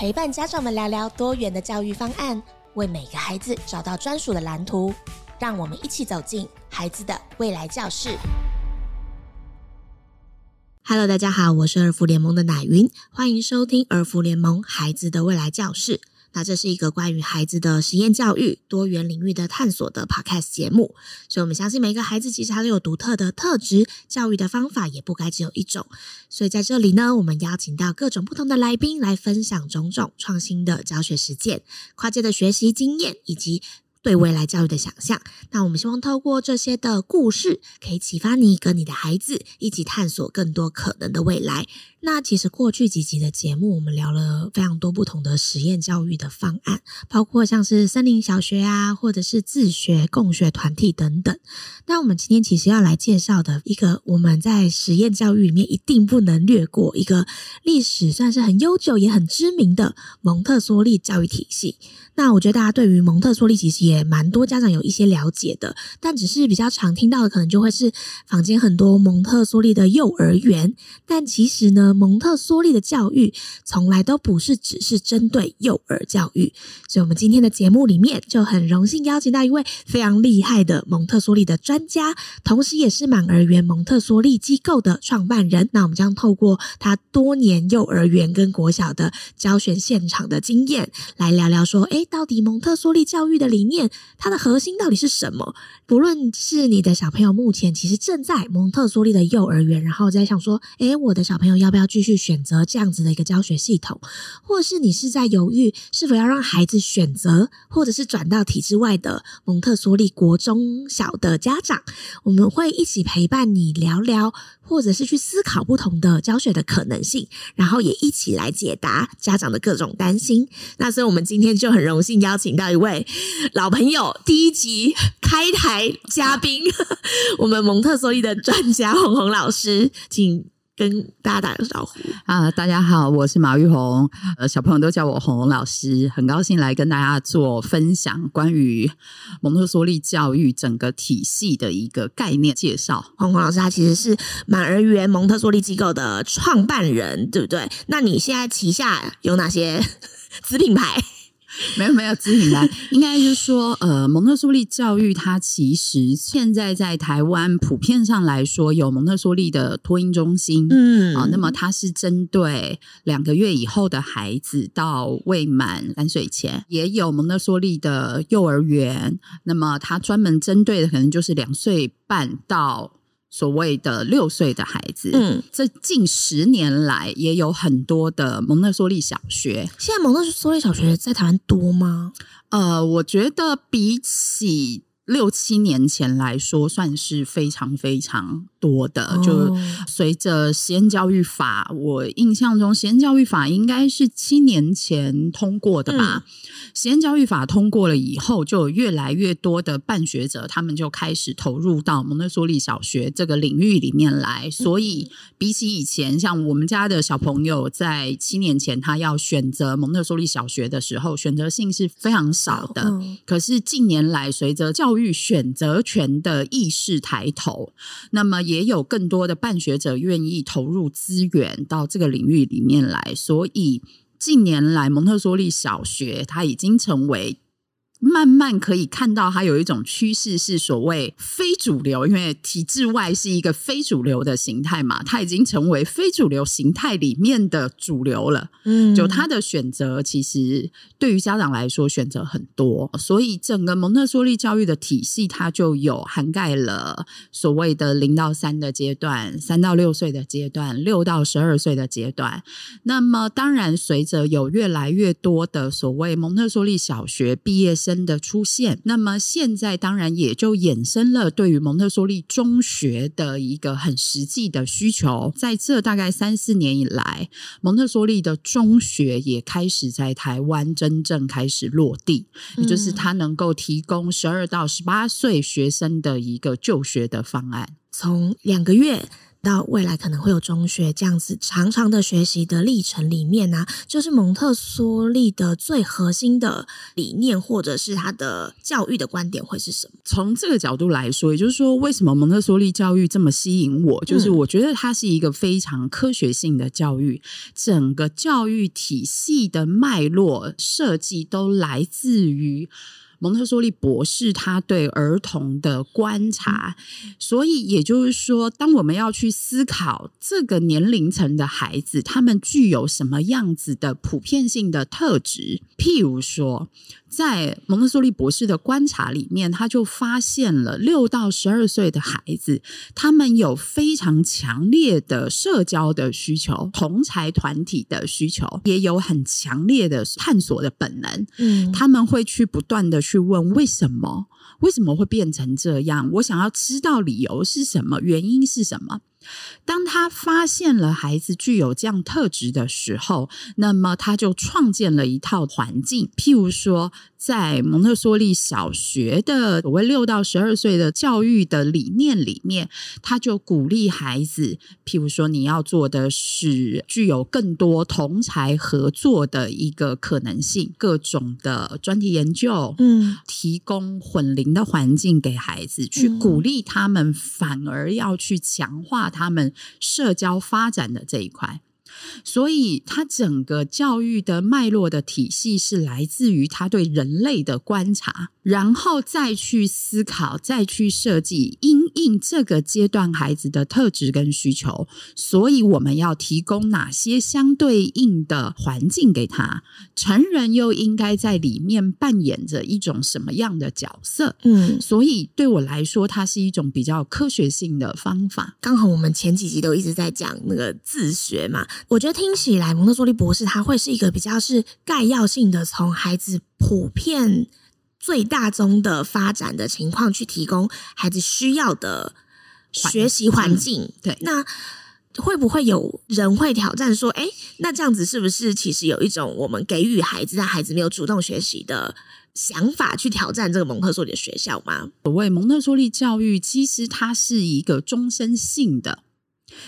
陪伴家长们聊聊多元的教育方案，为每个孩子找到专属的蓝图。让我们一起走进孩子的未来教室。Hello，大家好，我是二福联盟的奶云，欢迎收听二福联盟孩子的未来教室。那这是一个关于孩子的实验教育、多元领域的探索的 Podcast 节目，所以我们相信每个孩子其实他都有独特的特质，教育的方法也不该只有一种。所以在这里呢，我们邀请到各种不同的来宾来分享种种创新的教学实践、跨界的学习经验以及对未来教育的想象。那我们希望透过这些的故事，可以启发你跟你的孩子一起探索更多可能的未来。那其实过去几集的节目，我们聊了非常多不同的实验教育的方案，包括像是森林小学啊，或者是自学共学团体等等。那我们今天其实要来介绍的一个，我们在实验教育里面一定不能略过一个历史算是很悠久也很知名的蒙特梭利教育体系。那我觉得大家对于蒙特梭利其实也蛮多家长有一些了解的，但只是比较常听到的，可能就会是坊间很多蒙特梭利的幼儿园，但其实呢。蒙特梭利的教育从来都不是只是针对幼儿教育，所以我们今天的节目里面就很荣幸邀请到一位非常厉害的蒙特梭利的专家，同时也是满儿园蒙特梭利机构的创办人。那我们将透过他多年幼儿园跟国小的教学现场的经验，来聊聊说，诶，到底蒙特梭利教育的理念，它的核心到底是什么？不论是你的小朋友目前其实正在蒙特梭利的幼儿园，然后在想说，诶，我的小朋友要不要？继续选择这样子的一个教学系统，或是你是在犹豫是否要让孩子选择，或者是转到体制外的蒙特梭利国中小的家长，我们会一起陪伴你聊聊，或者是去思考不同的教学的可能性，然后也一起来解答家长的各种担心。那所以，我们今天就很荣幸邀请到一位老朋友，第一集开台嘉宾，我们蒙特梭利的专家红红老师，请。跟大家打个招呼啊！大家好，我是马玉红，呃，小朋友都叫我红红老师，很高兴来跟大家做分享关于蒙特梭利教育整个体系的一个概念介绍。红红老师他其实是满儿园蒙特梭利机构的创办人，对不对？那你现在旗下有哪些子品牌？没 有没有，子品牌应该就是说，呃，蒙特梭利教育它其实现在在台湾普遍上来说，有蒙特梭利的托婴中心，嗯，啊，那么它是针对两个月以后的孩子到未满三岁前，也有蒙特梭利的幼儿园，那么它专门针对的可能就是两岁半到。所谓的六岁的孩子，嗯，这近十年来也有很多的蒙特梭利小学。现在蒙特梭利小学在台湾多吗？呃，我觉得比起。六七年前来说，算是非常非常多的。哦、就随着实验教育法，我印象中实验教育法应该是七年前通过的吧。嗯、实验教育法通过了以后，就有越来越多的办学者，他们就开始投入到蒙特梭利小学这个领域里面来。所以比起以前，像我们家的小朋友在七年前他要选择蒙特梭利小学的时候，选择性是非常少的。哦、可是近年来，随着教育选择权的意识抬头，那么也有更多的办学者愿意投入资源到这个领域里面来，所以近年来蒙特梭利小学它已经成为。慢慢可以看到，它有一种趋势是所谓非主流，因为体制外是一个非主流的形态嘛，它已经成为非主流形态里面的主流了。嗯，就它的选择，其实对于家长来说选择很多，所以整个蒙特梭利教育的体系，它就有涵盖了所谓的零到三的阶段，三到六岁的阶段，六到十二岁的阶段。那么，当然随着有越来越多的所谓蒙特梭利小学毕业生。的出现，那么现在当然也就衍生了对于蒙特梭利中学的一个很实际的需求。在这大概三四年以来，蒙特梭利的中学也开始在台湾真正开始落地，也就是它能够提供十二到十八岁学生的一个就学的方案，从两个月。到未来可能会有中学这样子长长的学习的历程里面呢、啊，就是蒙特梭利的最核心的理念，或者是他的教育的观点会是什么？从这个角度来说，也就是说，为什么蒙特梭利教育这么吸引我？就是我觉得它是一个非常科学性的教育，整个教育体系的脉络设计都来自于。蒙特梭利博士他对儿童的观察，所以也就是说，当我们要去思考这个年龄层的孩子，他们具有什么样子的普遍性的特质，譬如说。在蒙特梭利博士的观察里面，他就发现了六到十二岁的孩子，他们有非常强烈的社交的需求，同才团体的需求，也有很强烈的探索的本能。嗯，他们会去不断的去问为什么，为什么会变成这样？我想要知道理由是什么，原因是什么？当他发现了孩子具有这样特质的时候，那么他就创建了一套环境。譬如说，在蒙特梭利小学的所谓六到十二岁的教育的理念里面，他就鼓励孩子，譬如说，你要做的是具有更多同才合作的一个可能性，各种的专题研究，嗯，提供混龄的环境给孩子，去鼓励他们，反而要去强化。他们社交发展的这一块。所以，他整个教育的脉络的体系是来自于他对人类的观察，然后再去思考，再去设计，因应这个阶段孩子的特质跟需求。所以，我们要提供哪些相对应的环境给他？成人又应该在里面扮演着一种什么样的角色？嗯，所以对我来说，它是一种比较科学性的方法。刚好我们前几集都一直在讲那个自学嘛。我觉得听起来，蒙特梭利博士他会是一个比较是概要性的，从孩子普遍最大宗的发展的情况去提供孩子需要的学习环境。嗯、对，那会不会有人会挑战说，哎，那这样子是不是其实有一种我们给予孩子，但孩子没有主动学习的想法去挑战这个蒙特梭利的学校吗？所谓蒙特梭利教育，其实它是一个终身性的。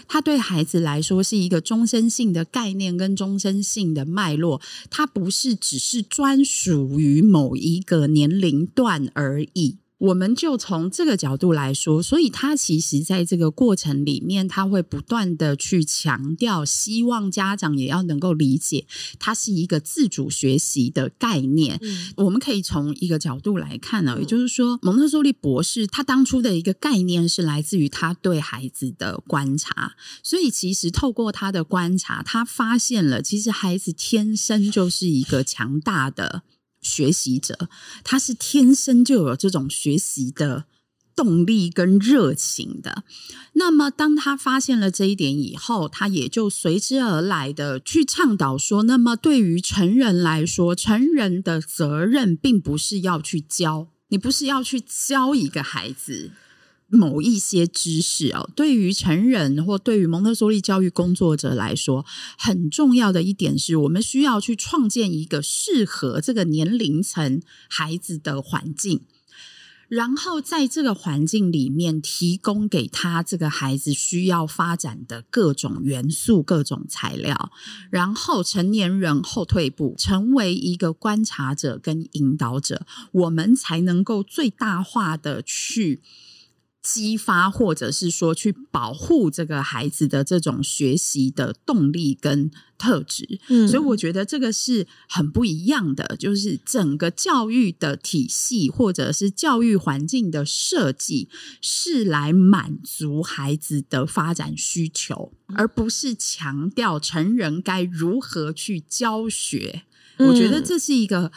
它对孩子来说是一个终身性的概念跟终身性的脉络，它不是只是专属于某一个年龄段而已。我们就从这个角度来说，所以他其实在这个过程里面，他会不断的去强调，希望家长也要能够理解，它是一个自主学习的概念。嗯、我们可以从一个角度来看呢，也就是说，蒙特梭利博士他当初的一个概念是来自于他对孩子的观察，所以其实透过他的观察，他发现了其实孩子天生就是一个强大的。学习者，他是天生就有这种学习的动力跟热情的。那么，当他发现了这一点以后，他也就随之而来的去倡导说：那么，对于成人来说，成人的责任并不是要去教，你不是要去教一个孩子。某一些知识哦，对于成人或对于蒙特梭利教育工作者来说，很重要的一点是我们需要去创建一个适合这个年龄层孩子的环境，然后在这个环境里面提供给他这个孩子需要发展的各种元素、各种材料，然后成年人后退步，成为一个观察者跟引导者，我们才能够最大化的去。激发，或者是说去保护这个孩子的这种学习的动力跟特质，嗯，所以我觉得这个是很不一样的，就是整个教育的体系或者是教育环境的设计是来满足孩子的发展需求，而不是强调成人该如何去教学。我觉得这是一个。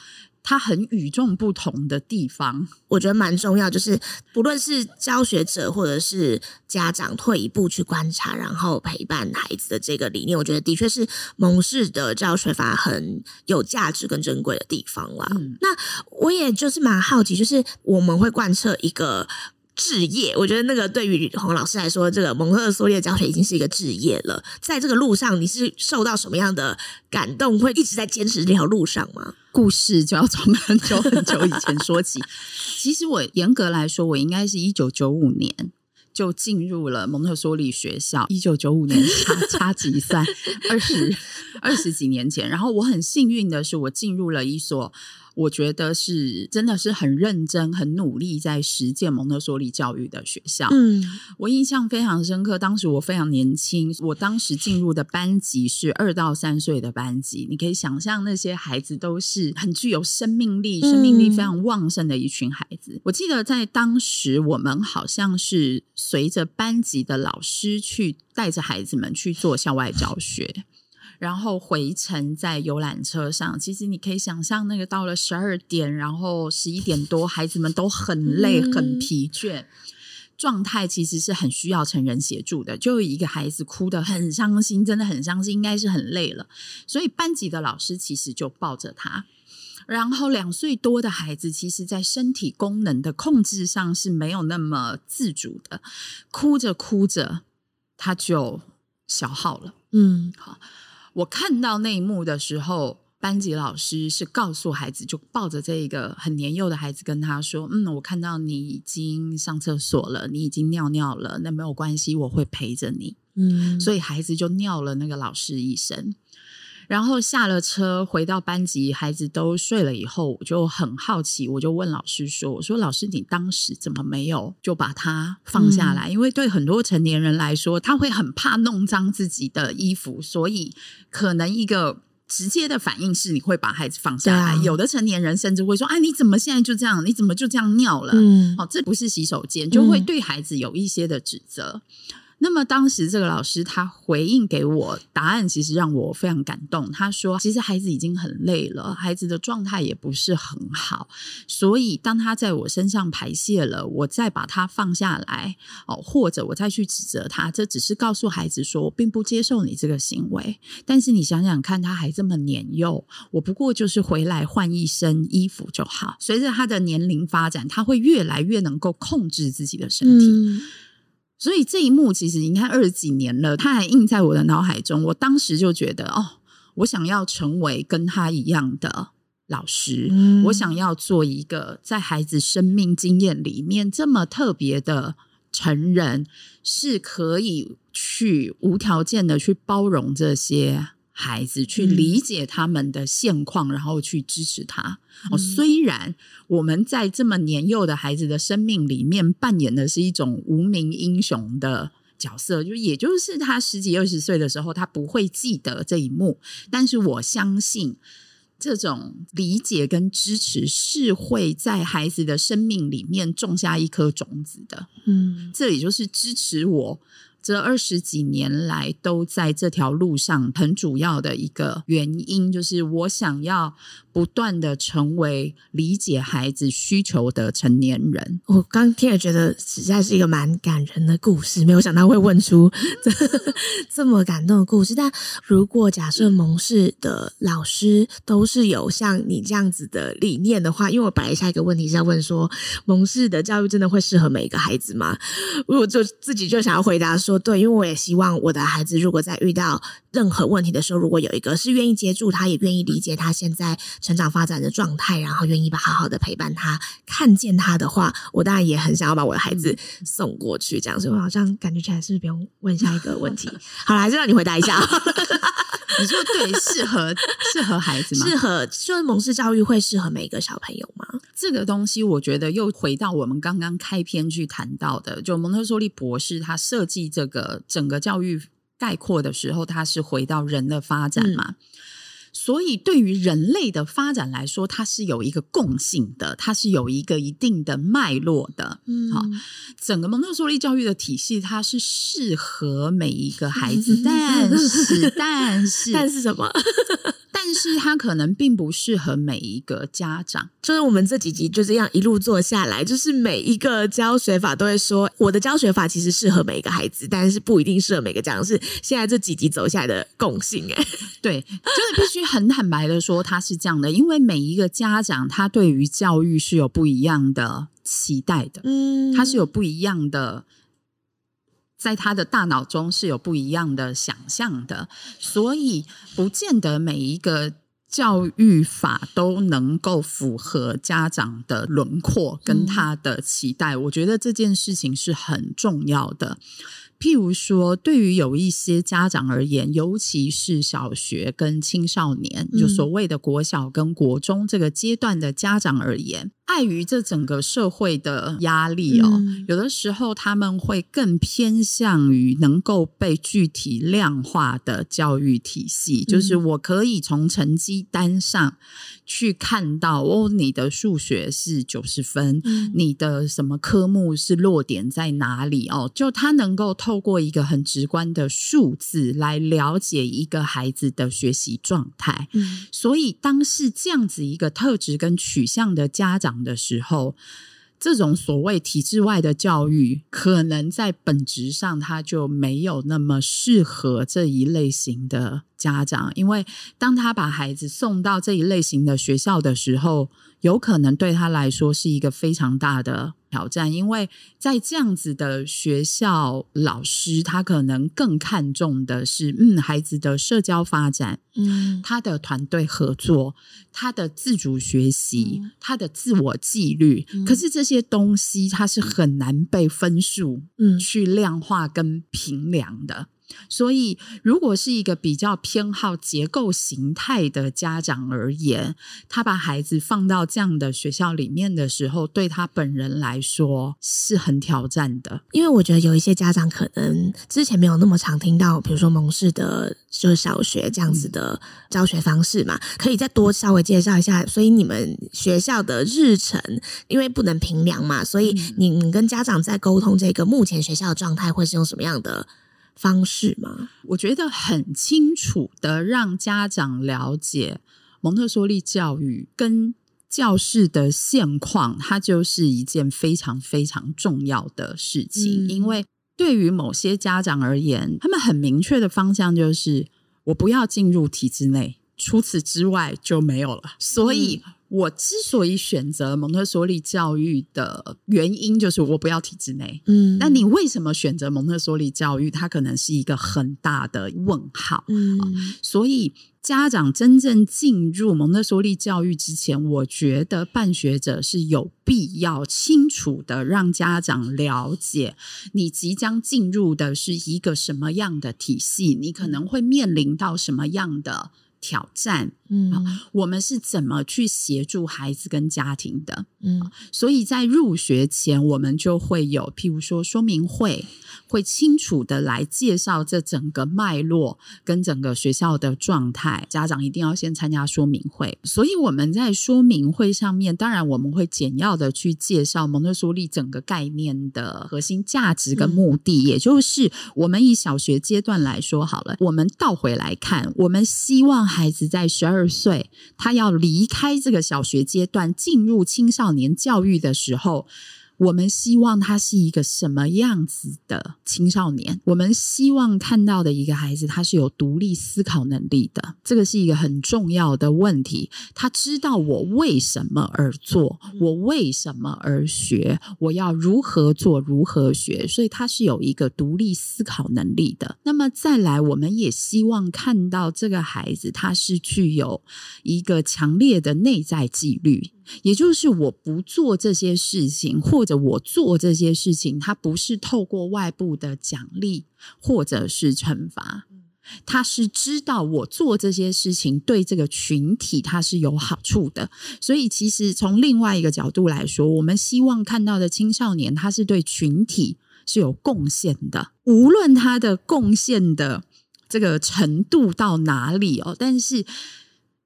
它很与众不同的地方，我觉得蛮重要。就是不论是教学者或者是家长，退一步去观察，然后陪伴孩子的这个理念，我觉得的确是蒙氏的教学法很有价值跟珍贵的地方啦。嗯、那我也就是蛮好奇，就是我们会贯彻一个。置业，我觉得那个对于洪老师来说，这个蒙特梭利的教学已经是一个置业了。在这个路上，你是受到什么样的感动，会一直在坚持这条路上吗？故事就要从很久很久以前说起。其实我严格来说，我应该是一九九五年就进入了蒙特梭利学校。一九九五年差差几算二十二十几年前。然后我很幸运的是，我进入了一所。我觉得是真的是很认真、很努力在实践蒙特梭利教育的学校。嗯，我印象非常深刻。当时我非常年轻，我当时进入的班级是二到三岁的班级。你可以想象，那些孩子都是很具有生命力、生命力非常旺盛的一群孩子。嗯，我记得在当时，我们好像是随着班级的老师去带着孩子们去做校外教学。然后回程在游览车上，其实你可以想象，那个到了十二点，然后十一点多，孩子们都很累、很疲倦，状态其实是很需要成人协助的。就有一个孩子哭得很伤心，真的很伤心，应该是很累了。所以班级的老师其实就抱着他。然后两岁多的孩子，其实在身体功能的控制上是没有那么自主的，哭着哭着他就消耗了。嗯，好。我看到那一幕的时候，班级老师是告诉孩子，就抱着这一个很年幼的孩子，跟他说：“嗯，我看到你已经上厕所了，你已经尿尿了，那没有关系，我会陪着你。”嗯，所以孩子就尿了那个老师一声。然后下了车，回到班级，孩子都睡了以后，我就很好奇，我就问老师说：“我说老师，你当时怎么没有就把他放下来？嗯、因为对很多成年人来说，他会很怕弄脏自己的衣服，所以可能一个直接的反应是你会把孩子放下来。啊、有的成年人甚至会说：‘哎，你怎么现在就这样？你怎么就这样尿了？’嗯，哦，这不是洗手间，就会对孩子有一些的指责。嗯那么当时这个老师他回应给我答案，其实让我非常感动。他说：“其实孩子已经很累了，孩子的状态也不是很好，所以当他在我身上排泄了，我再把他放下来，哦，或者我再去指责他，这只是告诉孩子说，我并不接受你这个行为。但是你想想看，他还这么年幼，我不过就是回来换一身衣服就好。随着他的年龄发展，他会越来越能够控制自己的身体。”所以这一幕其实你看二十几年了，它还印在我的脑海中。我当时就觉得，哦，我想要成为跟他一样的老师，嗯、我想要做一个在孩子生命经验里面这么特别的成人，是可以去无条件的去包容这些。孩子去理解他们的现况，嗯、然后去支持他。哦，虽然我们在这么年幼的孩子的生命里面扮演的是一种无名英雄的角色，就也就是他十几二十岁的时候，他不会记得这一幕。但是我相信，这种理解跟支持是会在孩子的生命里面种下一颗种子的。嗯，这也就是支持我。这二十几年来都在这条路上，很主要的一个原因就是我想要不断的成为理解孩子需求的成年人。我刚听了觉得实在是一个蛮感人的故事，没有想到会问出 这，这么感动的故事。但如果假设蒙氏的老师都是有像你这样子的理念的话，因为我本来下一个问题是要问说，蒙氏的教育真的会适合每一个孩子吗？我就自己就想要回答说。对，因为我也希望我的孩子，如果在遇到任何问题的时候，如果有一个是愿意接住他，也愿意理解他现在成长发展的状态，然后愿意把好好的陪伴他，看见他的话，我当然也很想要把我的孩子送过去。这样，所以我好像感觉起来是不是不用问下一个问题？好了，还是让你回答一下。你说对，适合适合孩子吗？适合，就是蒙氏教育会适合每一个小朋友吗？这个东西，我觉得又回到我们刚刚开篇去谈到的，就蒙特梭利博士他设计这个整个教育概括的时候，他是回到人的发展嘛。嗯所以，对于人类的发展来说，它是有一个共性的，它是有一个一定的脉络的。嗯，好，整个蒙特梭利教育的体系，它是适合每一个孩子，但是，但是，但是什么？但是他可能并不适合每一个家长。就是我们这几集就这样一路做下来，就是每一个教学法都会说，我的教学法其实适合每一个孩子，但是不一定适合每个家长。是现在这几集走下来的共性，哎，对，就是必须很坦白的说，他是这样的，因为每一个家长他对于教育是有不一样的期待的，嗯，他是有不一样的。在他的大脑中是有不一样的想象的，所以不见得每一个教育法都能够符合家长的轮廓跟他的期待，我觉得这件事情是很重要的。譬如说，对于有一些家长而言，尤其是小学跟青少年，就所谓的国小跟国中这个阶段的家长而言，碍于这整个社会的压力哦，有的时候他们会更偏向于能够被具体量化的教育体系，就是我可以从成绩单上去看到哦，你的数学是九十分，你的什么科目是落点在哪里哦，就他能够。透过一个很直观的数字来了解一个孩子的学习状态，嗯，所以当是这样子一个特质跟取向的家长的时候，这种所谓体制外的教育，可能在本质上他就没有那么适合这一类型的家长，因为当他把孩子送到这一类型的学校的时候，有可能对他来说是一个非常大的挑战，因为在这样子的学校，老师他可能更看重的是，嗯，孩子的社交发展，嗯，他的团队合作，他的自主学习，嗯、他的自我纪律。嗯、可是这些东西，它是很难被分数，嗯，去量化跟评量的。所以，如果是一个比较偏好结构形态的家长而言，他把孩子放到这样的学校里面的时候，对他本人来说是很挑战的。因为我觉得有一些家长可能之前没有那么常听到，比如说蒙氏的，就是小学这样子的教学方式嘛，可以再多稍微介绍一下。所以你们学校的日程，因为不能评量嘛，所以你你跟家长在沟通这个目前学校的状态会是用什么样的方式吗？我觉得很清楚的让家长了解蒙特梭利教育跟教室的现况，它就是一件非常非常重要的事情。嗯、因为对于某些家长而言，他们很明确的方向就是我不要进入体制内，除此之外就没有了。所以。嗯我之所以选择蒙特梭利教育的原因，就是我不要体制内。嗯，那你为什么选择蒙特梭利教育？它可能是一个很大的问号。嗯，所以家长真正进入蒙特梭利教育之前，我觉得办学者是有必要清楚的让家长了解，你即将进入的是一个什么样的体系，你可能会面临到什么样的挑战，嗯，我们是怎么去协助孩子跟家庭的？嗯，所以在入学前，我们就会有，譬如说说明会，会清楚的来介绍这整个脉络跟整个学校的状态。家长一定要先参加说明会。所以我们在说明会上面，当然我们会简要的去介绍蒙特梭利整个概念的核心价值跟目的，嗯，也就是我们以小学阶段来说好了，我们倒回来看，我们希望。孩子在十二岁，他要离开这个小学阶段，进入青少年教育的时候。我们希望他是一个什么样子的青少年？我们希望看到的一个孩子，他是有独立思考能力的。这个是一个很重要的问题。他知道我为什么而做，我为什么而学，我要如何做，如何学。所以他是有一个独立思考能力的。那么再来，我们也希望看到这个孩子，他是具有一个强烈的内在纪律。也就是我不做这些事情，或者我做这些事情，它不是透过外部的奖励或者是惩罚，他是知道我做这些事情对这个群体它是有好处的。所以，其实从另外一个角度来说，我们希望看到的青少年，他是对群体是有贡献的，无论他的贡献的这个程度到哪里哦，但是。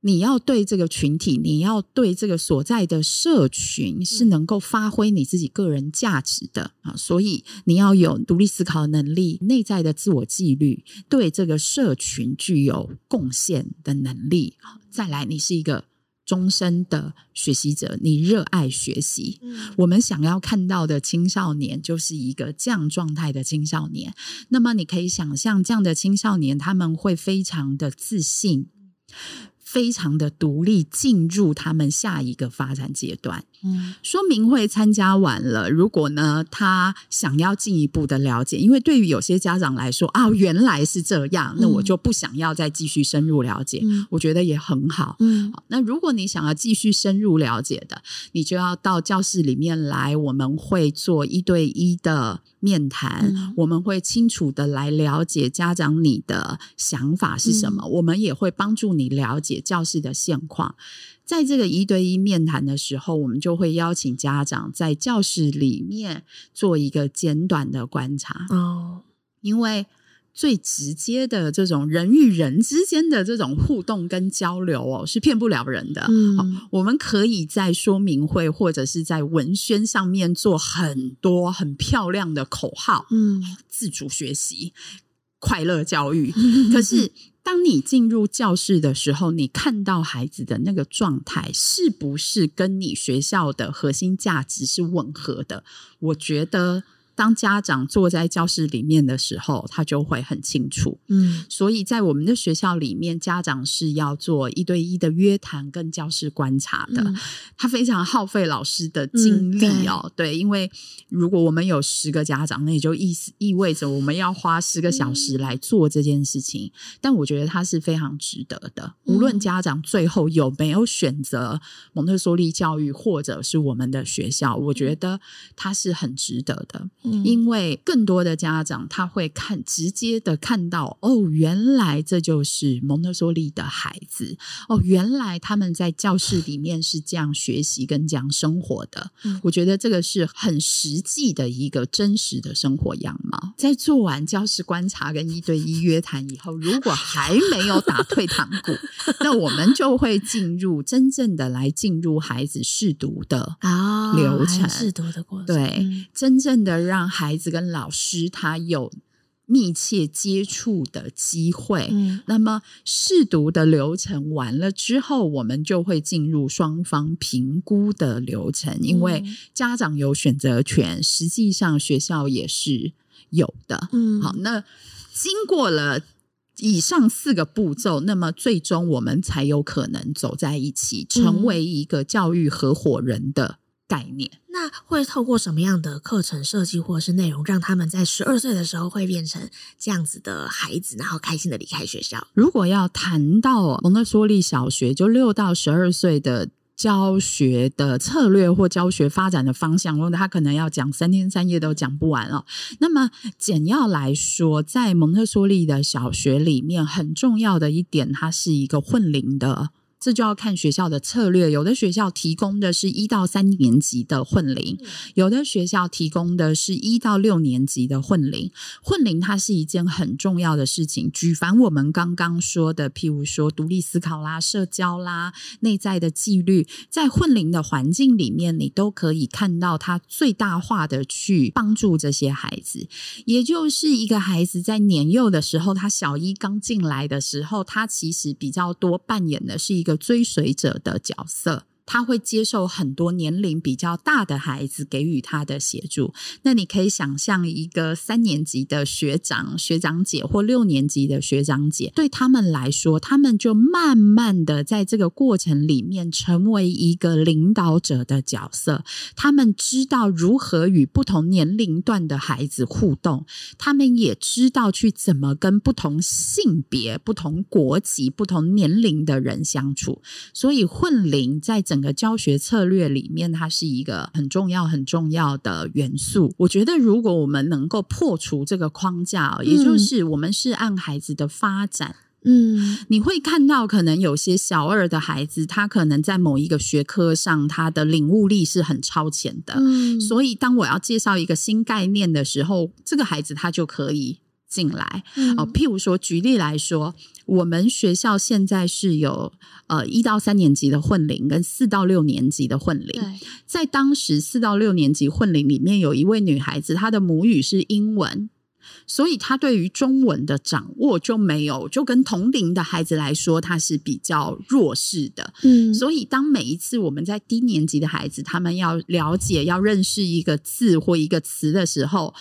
你要对这个群体，你要对这个所在的社群是能够发挥你自己个人价值的啊，所以你要有独立思考能力、内在的自我纪律，对这个社群具有贡献的能力。再来，你是一个终身的学习者，你热爱学习。我们想要看到的青少年就是一个这样状态的青少年。那么，你可以想象这样的青少年，他们会非常的自信。非常的独立，进入他们下一个发展阶段。嗯，说明会参加完了，如果呢他想要进一步的了解，因为对于有些家长来说啊，原来是这样，那我就不想要再继续深入了解。嗯，我觉得也很好。嗯，好，那如果你想要继续深入了解的，你就要到教室里面来，我们会做一对一的面谈，嗯，我们会清楚的来了解家长你的想法是什么，嗯，我们也会帮助你了解教室的现况。在这个一对一面谈的时候，我们就会邀请家长在教室里面做一个简短的观察。哦，因为最直接的这种人与人之间的这种互动跟交流哦，是骗不了人的。嗯，我们可以在说明会或者是在文宣上面做很多很漂亮的口号，嗯，自主学习、快乐教育，可是。当你进入教室的时候，你看到孩子的那个状态，是不是跟你学校的核心价值是吻合的？我觉得。当家长坐在教室里面的时候，他就会很清楚。嗯，所以在我们的学校里面，家长是要做一对一的约谈跟教室观察的。嗯、他非常耗费老师的精力哦。嗯、对，对，因为如果我们有十个家长，那也就意思意味着我们要花十个小时来做这件事情。嗯、但我觉得他是非常值得的。无论家长最后有没有选择蒙特梭利教育，或者是我们的学校，我觉得他是很值得的。因为更多的家长他会看直接的看到哦，原来这就是蒙特梭利的孩子哦，原来他们在教室里面是这样学习跟这样生活的。嗯，我觉得这个是很实际的一个真实的生活样貌。在做完教室观察跟一对一约谈以后，如果还没有打退堂鼓，那我们就会进入真正的来进入孩子试读的啊流程，试读的过程，对，嗯，真正的让。让孩子跟老师他有密切接触的机会。嗯，那么试读的流程完了之后，我们就会进入双方评估的流程。因为家长有选择权，实际上学校也是有的。嗯，好，那经过了以上四个步骤，那么最终我们才有可能走在一起，成为一个教育合伙人的概念。那会透过什么样的课程设计或者是内容，让他们在十二岁的时候会变成这样子的孩子，然后开心的离开学校？如果要谈到蒙特梭利小学，就六到十二岁的教学的策略或教学发展的方向，那他可能要讲三天三夜都讲不完哦。那么简要来说，在蒙特梭利的小学里面，很重要的一点，它是一个混龄的。这就要看学校的策略，有的学校提供的是一到三年级的混龄，有的学校提供的是一到六年级的混龄。混龄它是一件很重要的事情，举凡我们刚刚说的，譬如说独立思考啦、社交啦、内在的纪律，在混龄的环境里面，你都可以看到它最大化的去帮助这些孩子。也就是一个孩子在年幼的时候，他小一刚进来的时候，他其实比较多扮演的是一个。追随者的角色。他会接受很多年龄比较大的孩子给予他的协助。那你可以想象一个三年级的学长、学长姐或六年级的学长姐，对他们来说，他们就慢慢的在这个过程里面成为一个领导者的角色。他们知道如何与不同年龄段的孩子互动，他们也知道去怎么跟不同性别、不同国籍、不同年龄的人相处。所以混龄在整整个教学策略里面，它是一个很重要、很重要的元素。我觉得，如果我们能够破除这个框架，也就是我们是按孩子的发展，嗯，你会看到，可能有些小二的孩子，他可能在某一个学科上，他的领悟力是很超前的。嗯，所以当我要介绍一个新概念的时候，这个孩子他就可以。进来哦，譬如说，举例来说，我们学校现在是有呃一到三年级的混龄跟四到六年级的混龄。在当时四到六年级混龄里面，有一位女孩子，她的母语是英文，所以她对于中文的掌握就没有，就跟同龄的孩子来说，她是比较弱势的。嗯，所以当每一次我们在低年级的孩子，他们要了解、要认识一个字或一个词的时候，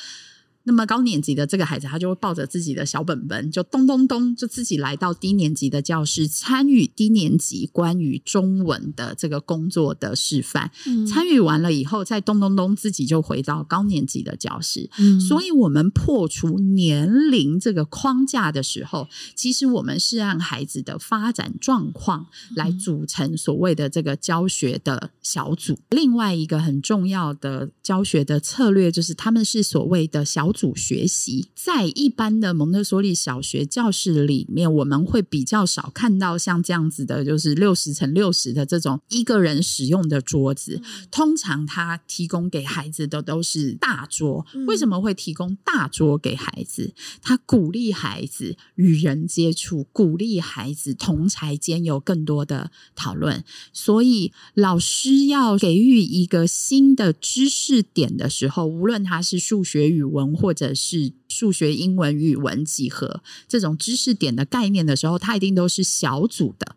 那么高年级的这个孩子，他就会抱着自己的小本本，就咚咚咚，就自己来到低年级的教室，参与低年级关于中文的这个工作的示范。嗯、参与完了以后，再咚咚咚，自己就回到高年级的教室。嗯、所以，我们破除年龄这个框架的时候，其实我们是按孩子的发展状况来组成所谓的这个教学的小组。另外一个很重要的教学的策略，就是他们是所谓的小组学习。在一般的蒙特梭利小学教室里面，我们会比较少看到像这样子的，就是六十乘六十的这种一个人使用的桌子。通常他提供给孩子的都是大桌。为什么会提供大桌给孩子？他鼓励孩子与人接触，鼓励孩子同才间有更多的讨论。所以老师要给予一个新的知识点的时候，无论他是数学、语文，或者是数学、英文、语文几何这种知识点的概念的时候，它一定都是小组的。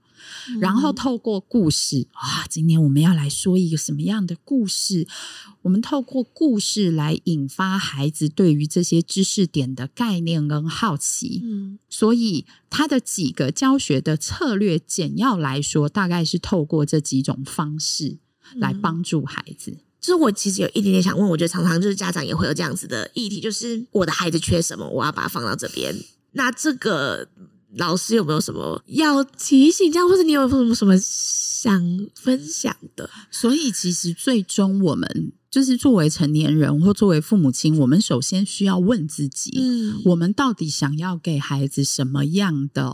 然后透过故事啊，今天我们要来说一个什么样的故事？我们透过故事来引发孩子对于这些知识点的概念跟好奇。嗯，所以他的几个教学的策略，简要来说，大概是透过这几种方式来帮助孩子。就是我其实有一点点想问，我觉得常常就是家长也会有这样子的议题，就是我的孩子缺什么，我要把它放到这边。那这个。老师有没有什么要提醒这样，或者你有什么什么想分享的？所以其实最终我们就是作为成年人或作为父母亲，我们首先需要问自己：嗯，我们到底想要给孩子什么样的？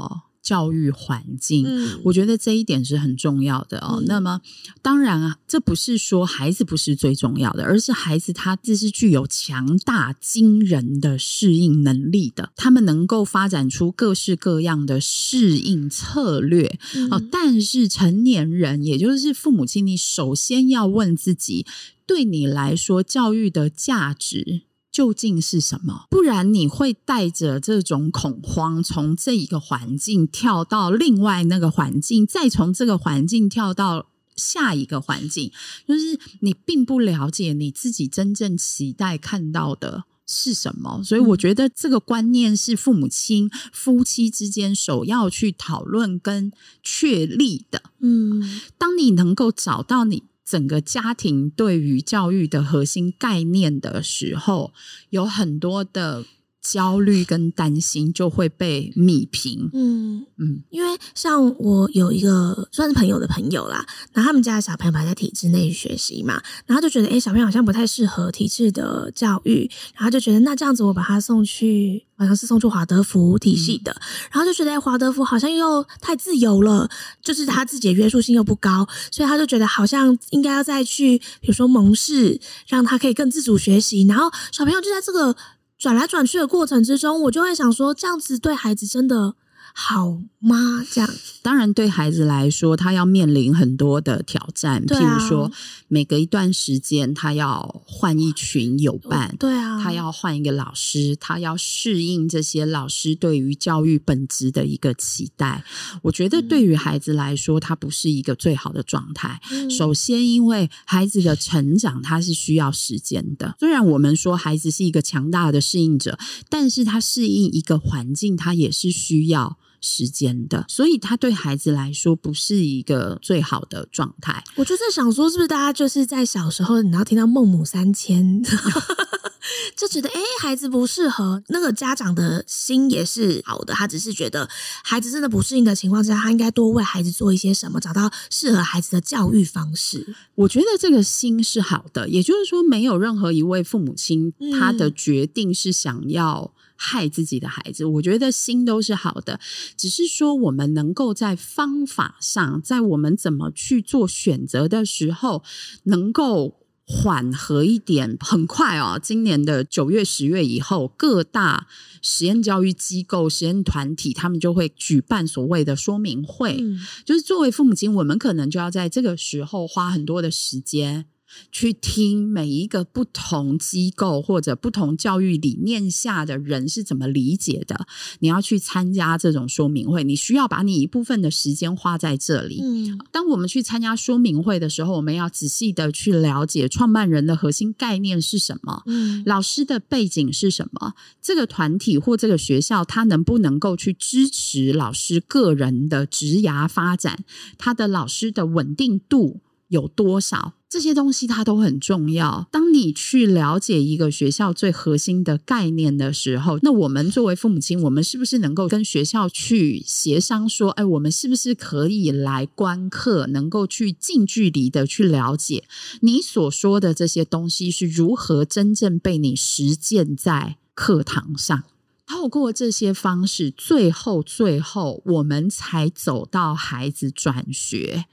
教育环境，嗯，我觉得这一点是很重要的哦。嗯，那么，当然啊，这不是说孩子不是最重要的，而是孩子他这是具有强大惊人的适应能力的，他们能够发展出各式各样的适应策略。嗯，哦，但是成年人，也就是父母亲，你首先要问自己，对你来说，教育的价值。究竟是什么？不然你会带着这种恐慌，从这一个环境跳到另外那个环境，再从这个环境跳到下一个环境，就是你并不了解你自己真正期待看到的是什么。所以，我觉得这个观念是父母亲、夫妻之间首要去讨论跟确立的。嗯，当你能够找到你。整个家庭对于教育的核心概念的时候，有很多的。焦虑跟担心就会被弭平。嗯嗯，因为像我有一个算是朋友的朋友啦，然后他们家的小朋友还在体制内学习嘛，然后就觉得哎，小朋友好像不太适合体制的教育，然后就觉得那这样子我把他送去，好像是送去华德福体系的，嗯、然后就觉得哎，华德福好像又太自由了，就是他自己的约束性又不高，所以他就觉得好像应该要再去，比如说蒙氏，让他可以更自主学习，然后小朋友就在这个。转来转去的过程之中，我就会想说，这样子对孩子真的好吗？这样，当然对孩子来说，他要面临很多的挑战，譬如说，每隔一段时间他要换一群友伴，对啊，他要换一个老师，他要适应这些老师对于教育本质的一个期待。我觉得对于孩子来说，他不是一个最好的状态。嗯、首先，因为孩子的成长他是需要时间的。虽然我们说孩子是一个强大的适应者，但是他适应一个环境，他也是需要。时间的，所以他对孩子来说不是一个最好的状态。我就在想说，是不是大家就是在小时候，你要听到孟母三迁，就觉得哎，孩子不适合。那个家长的心也是好的，他只是觉得孩子真的不适应的情况之下，他应该多为孩子做一些什么，找到适合孩子的教育方式。我觉得这个心是好的，也就是说，没有任何一位父母亲他的决定是想要。害自己的孩子，我觉得心都是好的，只是说我们能够在方法上，在我们怎么去做选择的时候，能够缓和一点。很快哦，今年的九月、十月以后，各大实验教育机构、实验团体，他们就会举办所谓的说明会。嗯，就是作为父母亲，我们可能就要在这个时候花很多的时间。去听每一个不同机构或者不同教育理念下的人是怎么理解的。你要去参加这种说明会，你需要把你一部分的时间花在这里。嗯，当我们去参加说明会的时候，我们要仔细的去了解创办人的核心概念是什么，嗯，老师的背景是什么，这个团体或这个学校，他能不能够去支持老师个人的职涯发展，他的老师的稳定度有多少？这些东西它都很重要。当你去了解一个学校最核心的概念的时候，那我们作为父母亲，我们是不是能够跟学校去协商说，哎，我们是不是可以来观课，能够去近距离的去了解你所说的这些东西是如何真正被你实践在课堂上？透过这些方式，最后最后，我们才走到孩子转学。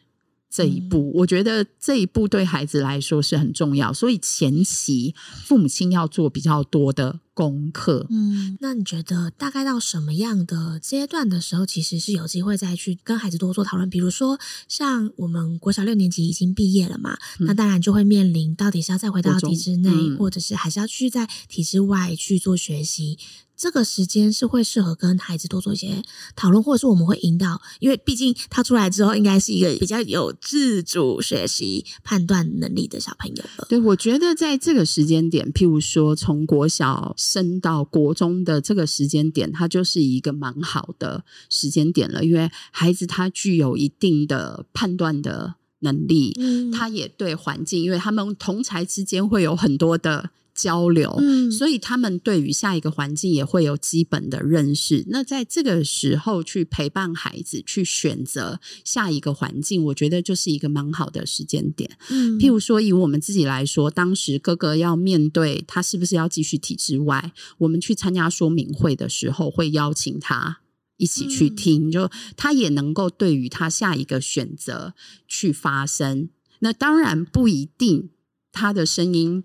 这一步，我觉得这一步对孩子来说是很重要，所以前期父母亲要做比较多的功课。嗯，那你觉得大概到什么样的阶段的时候，其实是有机会再去跟孩子多做讨论？比如说，像我们国小六年级已经毕业了嘛，嗯、那当然就会面临到底是要再回到体制内，嗯、或者是还是要去在体制外去做学习。这个时间是会适合跟孩子多做一些讨论，或者是我们会引导，因为毕竟他出来之后应该是一个比较有自主学习判断能力的小朋友了。对，我觉得在这个时间点，譬如说从国小升到国中的这个时间点，它就是一个蛮好的时间点了，因为孩子他具有一定的判断的能力，嗯，他也对环境，因为他们同才之间会有很多的。交流，嗯，所以他们对于下一个环境也会有基本的认识。那在这个时候去陪伴孩子去选择下一个环境，我觉得就是一个蛮好的时间点。嗯，譬如说以我们自己来说，当时哥哥要面对他是不是要继续体制外，我们去参加说明会的时候，会邀请他一起去听，嗯，就他也能够对于他下一个选择去发声。那当然不一定他的声音。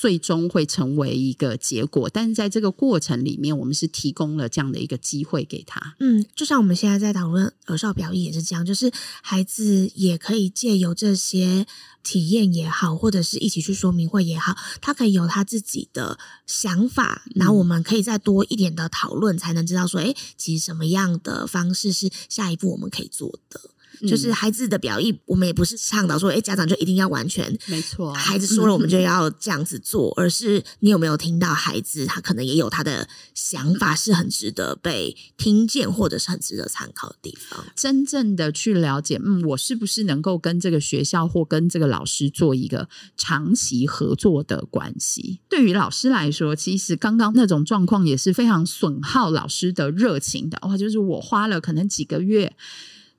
最终会成为一个结果，但是在这个过程里面，我们是提供了这样的一个机会给他。嗯，就像我们现在在讨论儿少表意也是这样，就是孩子也可以借由这些体验也好，或者是一起去说明会也好，他可以有他自己的想法，然后我们可以再多一点的讨论，才能知道说，哎，其实什么样的方式是下一步我们可以做的。就是孩子的表意，我们也不是倡导说，哎，家长就一定要完全没错，孩子说了我们就要这样子做，而是你有没有听到孩子，他可能也有他的想法，是很值得被听见，或者是很值得参考的地方。真正的去了解，嗯，我是不是能够跟这个学校或跟这个老师做一个长期合作的关系？对于老师来说，其实刚刚那种状况也是非常损耗老师的热情的。哇，就是我花了可能几个月。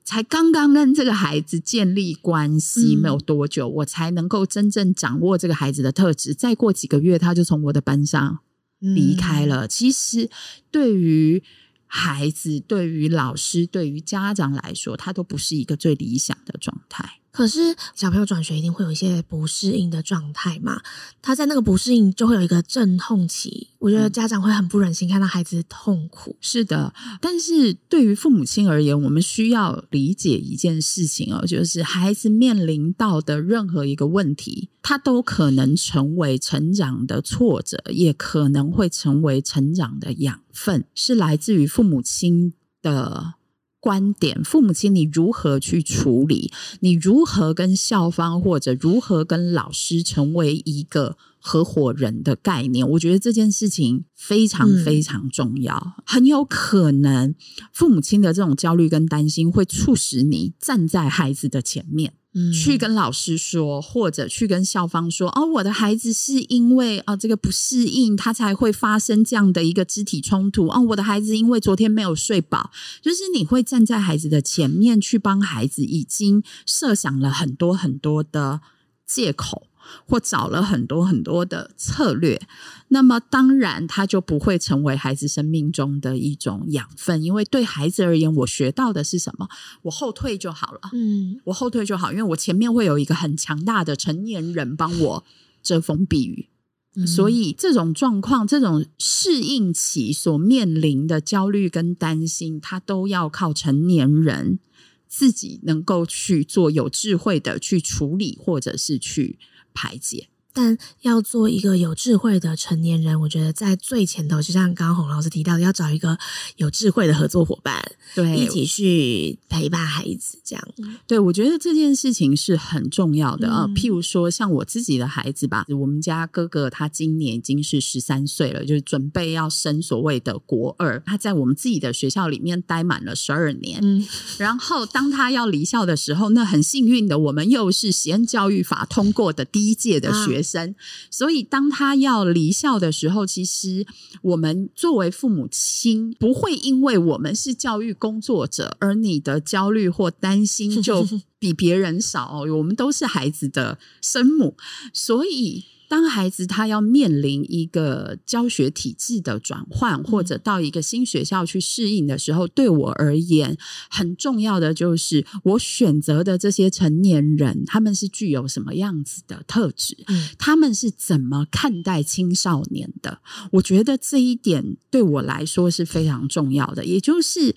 才刚刚跟这个孩子建立关系没有多久，嗯、我才能够真正掌握这个孩子的特质。再过几个月，他就从我的班上离开了。嗯、其实，对于孩子、对于老师、对于家长来说，他都不是一个最理想的状态。可是小朋友转学一定会有一些不适应的状态嘛？他在那个不适应就会有一个阵痛期，我觉得家长会很不忍心看到孩子痛苦。是的，但是对于父母亲而言，我们需要理解一件事情哦，就是孩子面临到的任何一个问题，他都可能成为成长的挫折，也可能会成为成长的养分，是来自于父母亲的。观点，父母亲，你如何去处理？你如何跟校方或者如何跟老师成为一个合伙人的概念？我觉得这件事情非常非常重要。嗯、很有可能，父母亲的这种焦虑跟担心会促使你站在孩子的前面。嗯，去跟老师说，或者去跟校方说，哦，我的孩子是因为啊这个不适应，他才会发生这样的一个肢体冲突。哦，我的孩子因为昨天没有睡饱，就是你会站在孩子的前面去帮孩子，已经设想了很多很多的借口。或找了很多很多的策略，那么当然他就不会成为孩子生命中的一种养分，因为对孩子而言，我学到的是什么？我后退就好了，嗯，我后退就好，因为我前面会有一个很强大的成年人帮我遮风避雨，嗯，所以这种状况、这种适应期所面临的焦虑跟担心，他都要靠成年人自己能够去做有智慧的去处理，或者是去。排解。但要做一个有智慧的成年人，我觉得在最前头，就像刚刚洪老师提到的，要找一个有智慧的合作伙伴，对，一起去陪伴孩子，这样。对，我觉得这件事情是很重要的啊。嗯、譬如说，像我自己的孩子吧，我们家哥哥他今年已经是十三岁了，就是准备要升所谓的国二。他在我们自己的学校里面待满了十二年，嗯，然后当他要离校的时候，那很幸运的，我们又是实验教育法通过的第一届的学生。啊所以，当他要离校的时候，其实我们作为父母亲，不会因为我们是教育工作者，而你的焦虑或担心就 比别人少。我们都是孩子的生母，所以。当孩子他要面临一个教学体制的转换，或者到一个新学校去适应的时候，对我而言很重要的就是我选择的这些成年人，他们是具有什么样子的特质？他们是怎么看待青少年的？我觉得这一点对我来说是非常重要的，也就是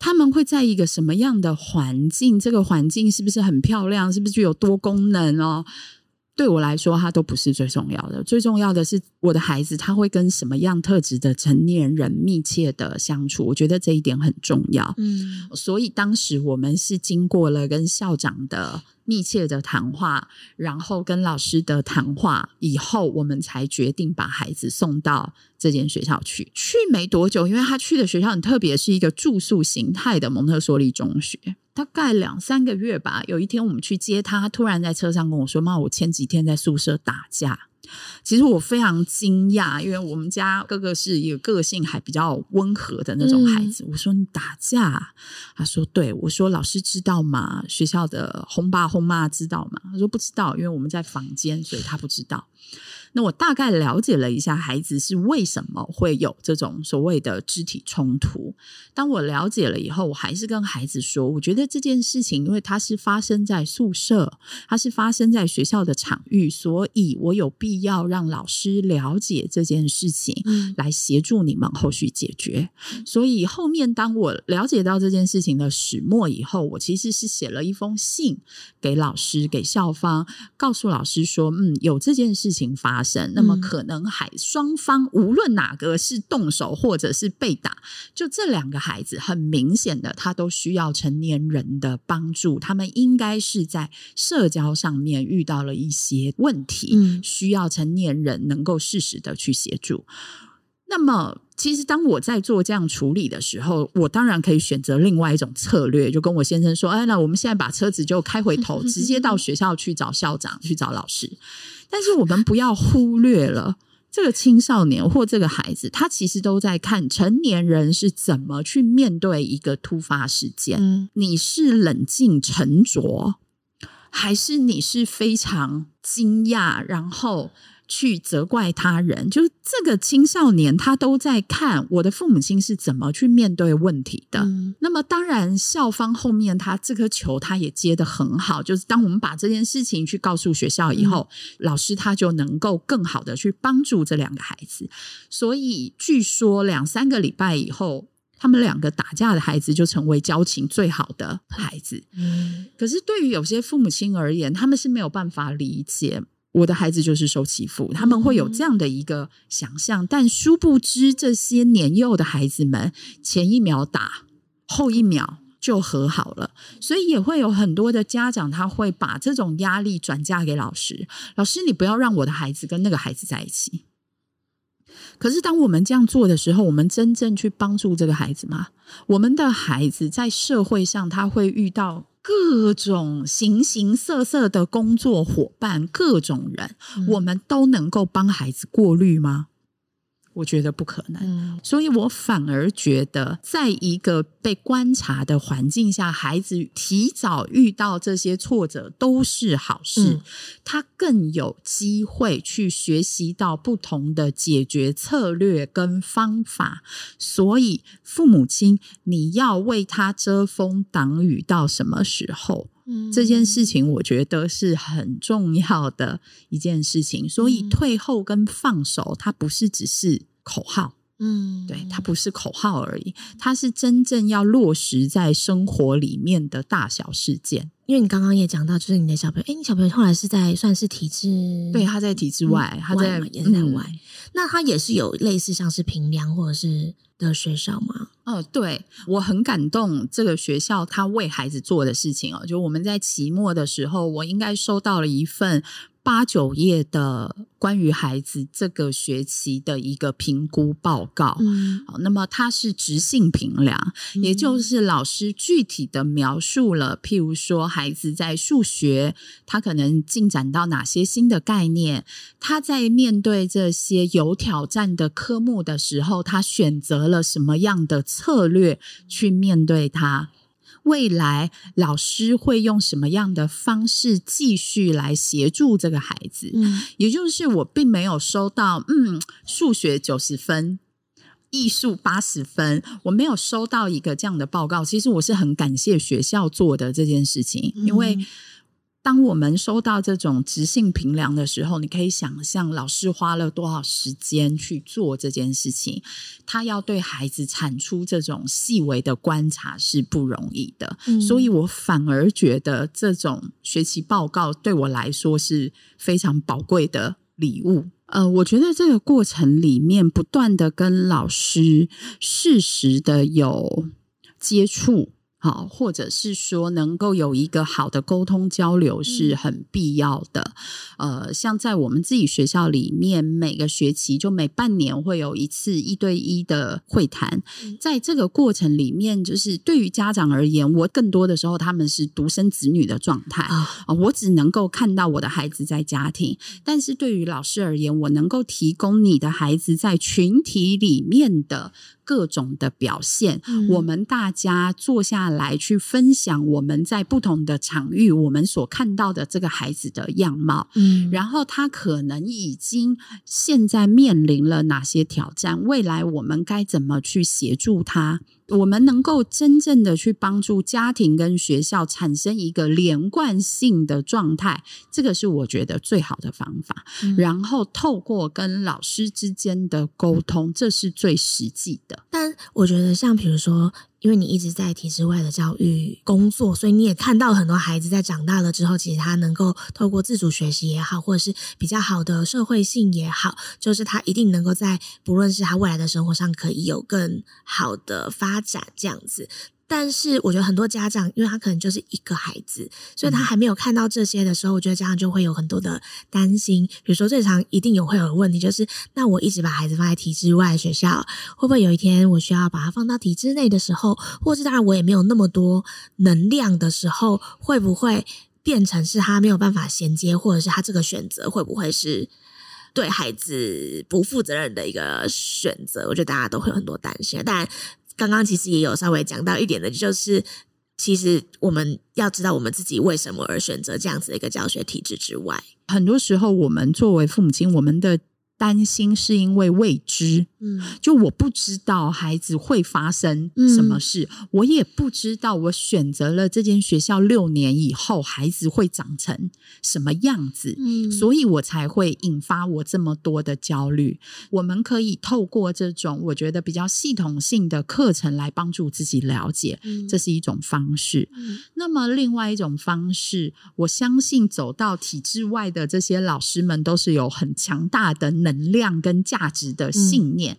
他们会在一个什么样的环境？这个环境是不是很漂亮？是不是具有多功能哦？对我来说，他都不是最重要的。最重要的是我的孩子，他会跟什么样特质的成年人密切的相处。我觉得这一点很重要。嗯，所以当时我们是经过了跟校长的密切的谈话，然后跟老师的谈话以后，我们才决定把孩子送到这间学校去。去没多久，因为他去的学校很特别，是一个住宿形态的蒙特梭利中学。大概两三个月吧，有一天我们去接他，他突然在车上跟我说：“妈，我前几天在宿舍打架。”其实我非常惊讶，因为我们家哥哥是一个个性还比较温和的那种孩子。嗯、我说：“你打架？”他说：“对。”我说：“老师知道吗？学校的轰爸轰妈知道吗？”他说：“不知道，因为我们在房间，所以他不知道。”那我大概了解了一下孩子是为什么会有这种所谓的肢体冲突。当我了解了以后，我还是跟孩子说，我觉得这件事情，因为它是发生在宿舍，它是发生在学校的场域，所以我有必要让老师了解这件事情，来协助你们后续解决。所以后面当我了解到这件事情的始末以后，我其实是写了一封信给老师、给校方，告诉老师说，嗯，有这件事情发生。那么可能还双方无论哪个是动手或者是被打，就这两个孩子很明显的，他都需要成年人的帮助。他们应该是在社交上面遇到了一些问题，嗯，需要成年人能够适时的去协助。那么，其实当我在做这样处理的时候，我当然可以选择另外一种策略，就跟我先生说：“哎，那我们现在把车子就开回头，直接到学校去找校长，去找老师。”但是我们不要忽略了这个青少年或这个孩子，他其实都在看成年人是怎么去面对一个突发事件。嗯，你是冷静沉着，还是你是非常惊讶，然后去责怪他人，就是这个青少年，他都在看我的父母亲是怎么去面对问题的。嗯、那么，当然校方后面他这颗球他也接得很好，就是当我们把这件事情去告诉学校以后，嗯、老师他就能够更好的去帮助这两个孩子。所以，据说两三个礼拜以后，他们两个打架的孩子就成为交情最好的孩子。嗯、可是，对于有些父母亲而言，他们是没有办法理解。我的孩子就是受欺负，他们会有这样的一个想象，但殊不知这些年幼的孩子们前一秒打，后一秒就和好了，所以也会有很多的家长他会把这种压力转嫁给老师。老师，你不要让我的孩子跟那个孩子在一起。可是当我们这样做的时候，我们真正去帮助这个孩子吗？我们的孩子在社会上他会遇到。各种形形色色的工作伙伴，各种人，嗯、我们都能够帮孩子过滤吗？我觉得不可能，嗯、所以我反而觉得，在一个被观察的环境下，孩子提早遇到这些挫折都是好事。嗯、他更有机会去学习到不同的解决策略跟方法。所以，父母亲，你要为他遮风挡雨到什么时候？嗯、这件事情，我觉得是很重要的一件事情。所以，退后跟放手，它不是只是口号，嗯，对，它不是口号而已，它是真正要落实在生活里面的大小事件。因为你刚刚也讲到，就是你的小朋友，哎，你小朋友后来是在算是体制，对，他在体制外，嗯、他在外也是在外，嗯、那他也是有类似像是平凉或者是的学校吗？哦，对，我很感动这个学校他为孩子做的事情哦，就我们在期末的时候，我应该收到了一份。八九页的关于孩子这个学期的一个评估报告，嗯，好，那么它是直性评量，嗯，也就是老师具体的描述了，譬如说孩子在数学，他可能进展到哪些新的概念，他在面对这些有挑战的科目的时候，他选择了什么样的策略去面对它。未来老师会用什么样的方式继续来协助这个孩子？嗯，也就是我并没有收到，嗯，数学九十分，艺术八十分，我没有收到一个这样的报告。其实我是很感谢学校做的这件事情，因为。当我们收到这种直性评量的时候，你可以想象老师花了多少时间去做这件事情。他要对孩子产出这种细微的观察是不容易的，嗯、所以我反而觉得这种学习报告对我来说是非常宝贵的礼物。呃，我觉得这个过程里面不断的跟老师适时的有接触。好，或者是说能够有一个好的沟通交流是很必要的。嗯、呃，像在我们自己学校里面，每个学期就每半年会有一次一对一的会谈。在这个过程里面，就是对于家长而言，我更多的时候他们是独生子女的状态啊、呃，我只能够看到我的孩子在家庭，但是对于老师而言，我能够提供你的孩子在群体里面的。各种的表现，嗯，我们大家坐下来去分享我们在不同的场域我们所看到的这个孩子的样貌，嗯，然后他可能已经现在面临了哪些挑战，未来我们该怎么去协助他。我们能够真正的去帮助家庭跟学校产生一个连贯性的状态，这个是我觉得最好的方法。嗯。然后透过跟老师之间的沟通，这是最实际的。但我觉得，像比如说。因为你一直在体制外的教育工作，所以你也看到很多孩子在长大了之后，其实他能够透过自主学习也好，或者是比较好的社会性也好，就是他一定能够在不论是他未来的生活上可以有更好的发展，这样子。但是我觉得很多家长，因为他可能就是一个孩子，所以他还没有看到这些的时候，我觉得家长就会有很多的担心。比如说，最常一定有会有问题，就是那我一直把孩子放在体制外学校，会不会有一天我需要把他放到体制内的时候，或是当然我也没有那么多能量的时候，会不会变成是他没有办法衔接，或者是他这个选择会不会是对孩子不负责任的一个选择？我觉得大家都会有很多担心，当然。刚刚其实也有稍微讲到一点的，就是其实我们要知道我们自己为什么而选择这样子的一个教学体制之外，很多时候我们作为父母亲，我们的。担心是因为未知，嗯，就我不知道孩子会发生什么事，嗯，我也不知道我选择了这间学校六年以后，孩子会长成什么样子，嗯，所以我才会引发我这么多的焦虑。我们可以透过这种我觉得比较系统性的课程来帮助自己了解，嗯，这是一种方式。嗯，那么另外一种方式，我相信走到体制外的这些老师们都是有很强大的能。能量跟价值的信念。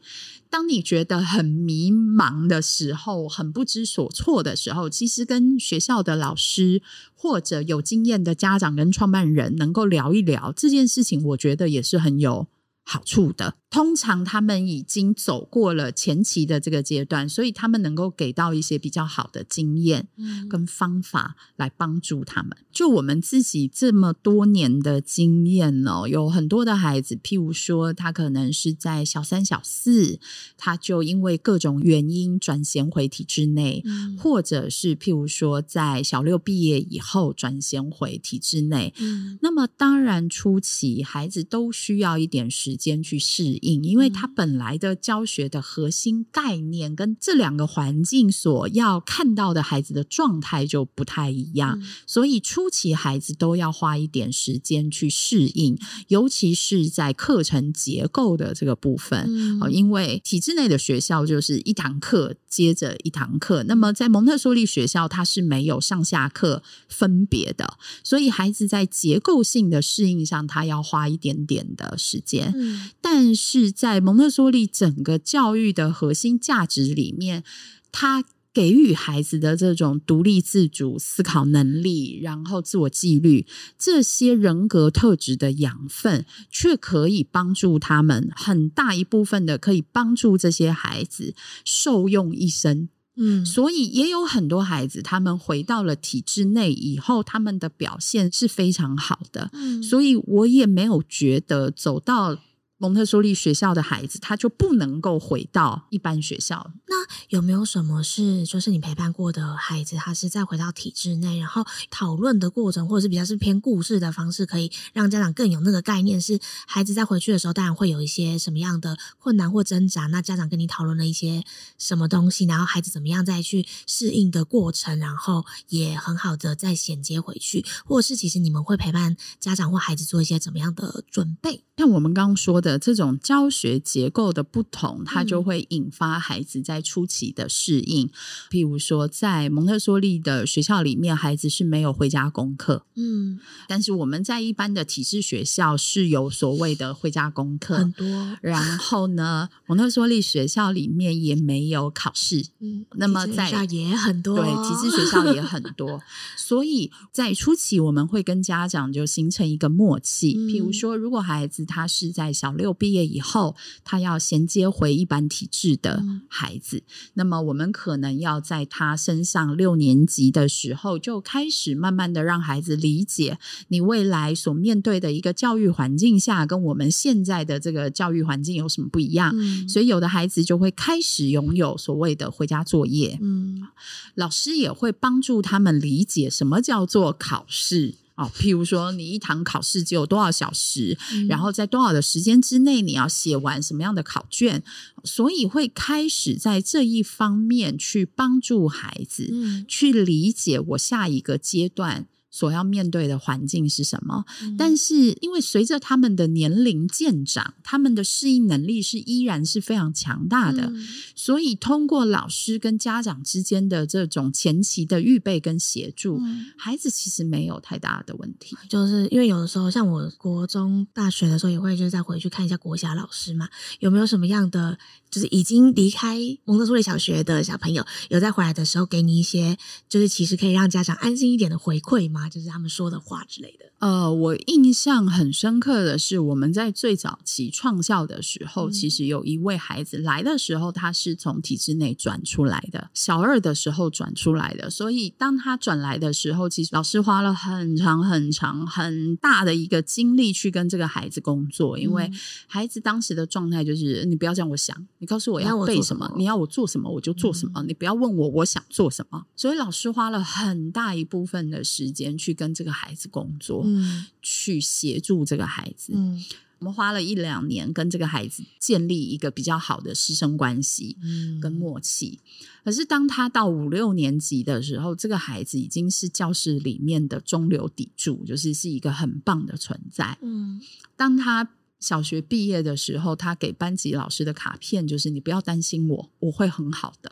当你觉得很迷茫的时候，很不知所措的时候，其实跟学校的老师或者有经验的家长跟创办人能够聊一聊这件事情，我觉得也是很有好处的。通常他们已经走过了前期的这个阶段，所以他们能够给到一些比较好的经验跟方法来帮助他们。就我们自己这么多年的经验呢，有很多的孩子，譬如说他可能是在小三、小四，他就因为各种原因转衔回体制内，嗯，或者是譬如说在小六毕业以后转衔回体制内。嗯，那么当然初期孩子都需要一点时间去适应。因为他本来的教学的核心概念跟这两个环境所要看到的孩子的状态就不太一样，嗯、所以初期孩子都要花一点时间去适应，尤其是在课程结构的这个部分。嗯、因为体制内的学校就是一堂课接着一堂课，那么在蒙特梭利学校它是没有上下课分别的，所以孩子在结构性的适应上，他要花一点点的时间。嗯、但是在蒙特梭利整个教育的核心价值里面，他给予孩子的这种独立自主思考能力，然后自我纪律这些人格特质的养分，却可以帮助他们很大一部分的，可以帮助这些孩子受用一生。嗯，所以也有很多孩子，他们回到了体制内以后，他们的表现是非常好的。嗯，所以我也没有觉得走到。蒙特梭利学校的孩子，他就不能够回到一般学校。那有没有什么是，就是你陪伴过的孩子，他是再回到体制内，然后讨论的过程，或者是比较是偏故事的方式，可以让家长更有那个概念？是孩子在回去的时候，当然会有一些什么样的困难或挣扎？那家长跟你讨论了一些什么东西？然后孩子怎么样再去适应的过程？然后也很好的再衔接回去，或者是其实你们会陪伴家长或孩子做一些怎么样的准备？像我们刚刚说的。这种教学结构的不同，它就会引发孩子在初期的适应。嗯、譬如说，在蒙特梭利的学校里面，孩子是没有回家功课。嗯，但是我们在一般的体制学校是有所谓的回家功课，很多。然后呢，蒙特梭利学校里面也没有考试。嗯，那么在也很多，对，体制学校也很 多。所以在初期，我们会跟家长就形成一个默契。嗯、譬如说，如果孩子他是在小六毕业以后，他要衔接回一般体制的孩子，嗯、那么我们可能要在他升上六年级的时候，就开始慢慢的让孩子理解你未来所面对的一个教育环境下，跟我们现在的这个教育环境有什么不一样。嗯、所以有的孩子就会开始拥有所谓的回家作业。嗯，老师也会帮助他们理解什么叫做考试。哦，譬如说，你一堂考试只有多少小时，嗯、然后在多少的时间之内，你要写完什么样的考卷，所以会开始在这一方面去帮助孩子、嗯、去理解我下一个阶段。所要面对的环境是什么？嗯、但是因为随着他们的年龄渐长，他们的适应能力是依然是非常强大的，嗯、所以通过老师跟家长之间的这种前期的预备跟协助，嗯、孩子其实没有太大的问题。就是因为有的时候，像我国中、大学的时候，也会就是再回去看一下国小老师嘛，有没有什么样的？就是已经离开蒙特梭利小学的小朋友，有在回来的时候给你一些，就是其实可以让家长安心一点的回馈吗？就是他们说的话之类的。呃，我印象很深刻的是，我们在最早期创校的时候，嗯、其实有一位孩子来的时候，他是从体制内转出来的，小二的时候转出来的。所以当他转来的时候，其实老师花了很长很长很大的一个精力去跟这个孩子工作，因为孩子当时的状态就是，你不要这样，我想。你告诉我要背什么，你要，你要我做什么，我就做什么。嗯、你不要问我我想做什么。所以老师花了很大一部分的时间去跟这个孩子工作，嗯、去协助这个孩子。嗯、我们花了一两年跟这个孩子建立一个比较好的师生关系跟默契。嗯、可是当他到五六年级的时候，这个孩子已经是教室里面的中流砥柱，就是是一个很棒的存在。嗯，当他。小学毕业的时候，他给班级老师的卡片就是：“你不要担心我，我会很好的。”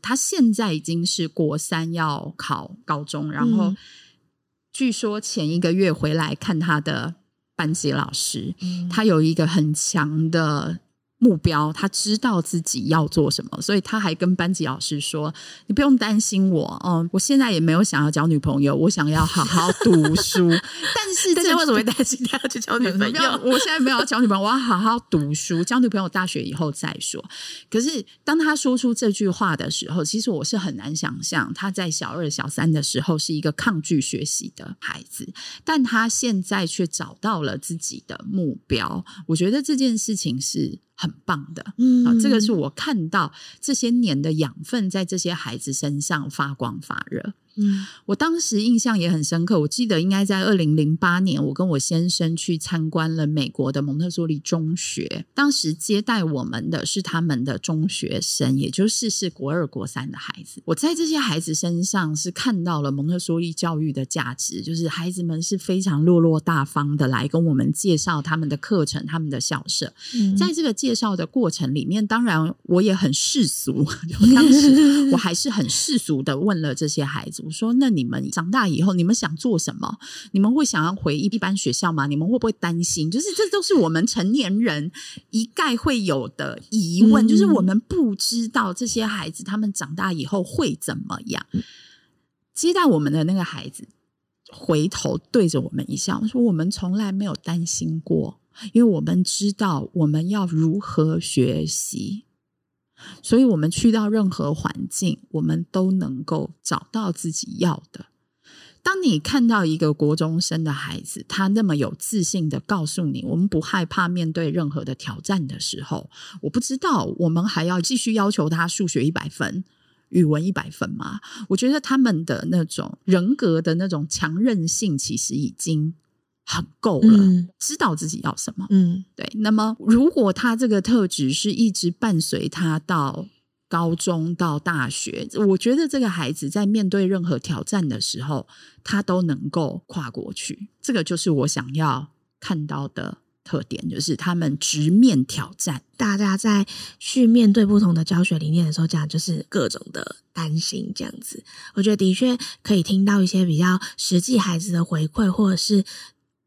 他现在已经是国三要考高中，然后据说前一个月回来看他的班级老师，嗯、他有一个很强的。目标，他知道自己要做什么，所以他还跟班级老师说：“你不用担心我，嗯，我现在也没有想要交女朋友，我想要好好读书。但是，大家为什么会担心他要去交女朋友？我现在没有要交女朋友，我要好好读书，交女朋友大学以后再说。可是，当他说出这句话的时候，其实我是很难想象他在小二、小三的时候是一个抗拒学习的孩子，但他现在却找到了自己的目标。我觉得这件事情是。很棒的，嗯，啊，这个是我看到这些年的养分在这些孩子身上发光发热。嗯，我当时印象也很深刻。我记得应该在二零零八年，我跟我先生去参观了美国的蒙特梭利中学。当时接待我们的是他们的中学生，也就是是国二、国三的孩子。我在这些孩子身上是看到了蒙特梭利教育的价值，就是孩子们是非常落落大方的来跟我们介绍他们的课程、他们的校舍。嗯，在这个介绍的过程里面，当然我也很世俗，当时我还是很世俗的问了这些孩子。我说：“那你们长大以后，你们想做什么？你们会想要回一般学校吗？你们会不会担心？就是这都是我们成年人一概会有的疑问，嗯、就是我们不知道这些孩子他们长大以后会怎么样。嗯、接待我们的那个孩子回头对着我们一笑，说：‘我们从来没有担心过，因为我们知道我们要如何学习。’”所以，我们去到任何环境，我们都能够找到自己要的。当你看到一个国中生的孩子，他那么有自信的告诉你，我们不害怕面对任何的挑战的时候，我不知道我们还要继续要求他数学一百分、语文一百分吗？我觉得他们的那种人格的那种强韧性，其实已经。很够了，嗯，知道自己要什么。嗯，对。那么，如果他这个特质是一直伴随他到高中到大学，我觉得这个孩子在面对任何挑战的时候，他都能够跨过去。这个就是我想要看到的特点，就是他们直面挑战。大家在去面对不同的教学理念的时候，讲就是各种的担心，这样子。我觉得的确可以听到一些比较实际孩子的回馈，或者是。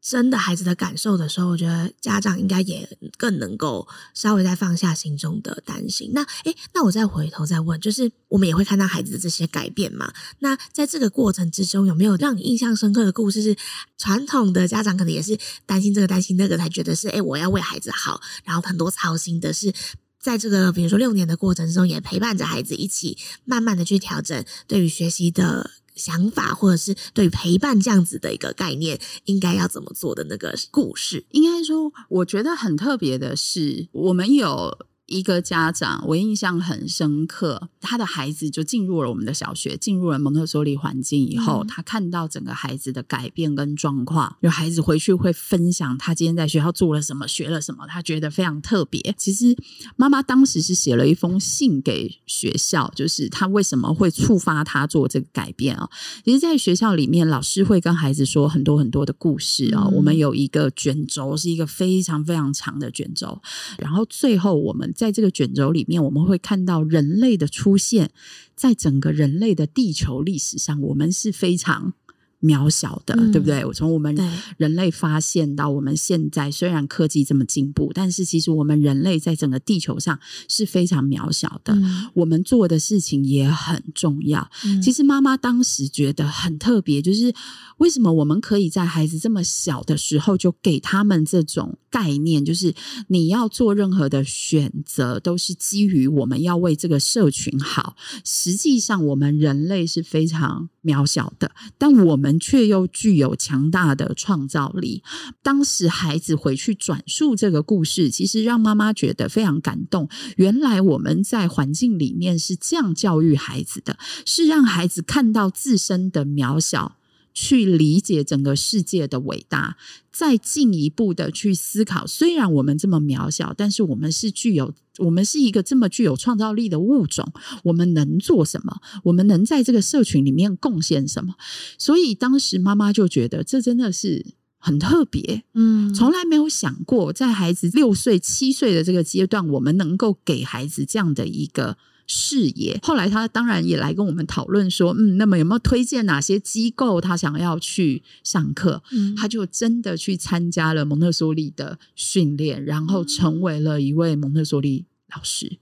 真的孩子的感受的时候，我觉得家长应该也更能够稍微再放下心中的担心。那诶，那我再回头再问，就是我们也会看到孩子的这些改变嘛？那在这个过程之中，有没有让你印象深刻的故事？是传统的家长可能也是担心这个担心那个，才觉得是诶，我要为孩子好，然后很多操心的是，在这个比如说六年的过程中，也陪伴着孩子一起慢慢的去调整对于学习的。想法，或者是对陪伴这样子的一个概念，应该要怎么做的那个故事，应该说，我觉得很特别的是，我们有。一个家长，我印象很深刻，他的孩子就进入了我们的小学，进入了蒙特梭利环境以后，嗯、他看到整个孩子的改变跟状况，有孩子回去会分享他今天在学校做了什么，学了什么，他觉得非常特别。其实妈妈当时是写了一封信给学校，就是他为什么会触发他做这个改变啊？其实，在学校里面，老师会跟孩子说很多很多的故事啊。嗯、我们有一个卷轴，是一个非常非常长的卷轴，然后最后我们。在这个卷轴里面，我们会看到人类的出现，在整个人类的地球历史上，我们是非常。渺小的，对不对？我从我们人类发现到我们现在，虽然科技这么进步，但是其实我们人类在整个地球上是非常渺小的。嗯、我们做的事情也很重要。嗯、其实妈妈当时觉得很特别，就是为什么我们可以在孩子这么小的时候就给他们这种概念，就是你要做任何的选择，都是基于我们要为这个社群好。实际上，我们人类是非常渺小的，但我们却又具有强大的创造力。当时孩子回去转述这个故事，其实让妈妈觉得非常感动。原来我们在环境里面是这样教育孩子的，是让孩子看到自身的渺小。去理解整个世界的伟大，再进一步的去思考。虽然我们这么渺小，但是我们是具有，我们是一个这么具有创造力的物种。我们能做什么？我们能在这个社群里面贡献什么？所以当时妈妈就觉得这真的是很特别。嗯，从来没有想过，在孩子六岁、七岁的这个阶段，我们能够给孩子这样的一个。视野。后来他当然也来跟我们讨论说，嗯，那么有没有推荐哪些机构他想要去上课？嗯，他就真的去参加了蒙特梭利的训练，然后成为了一位蒙特梭利老师。